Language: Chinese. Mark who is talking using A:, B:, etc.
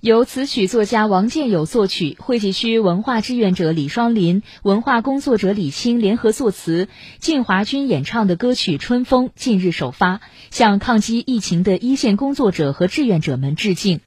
A: 由词曲作家王建友作曲，惠济区文化志愿者李双林、文化工作者李青联合作词，靳华军演唱的歌曲《春风》近日首发，向抗击疫情的一线工作者和志愿者们致敬。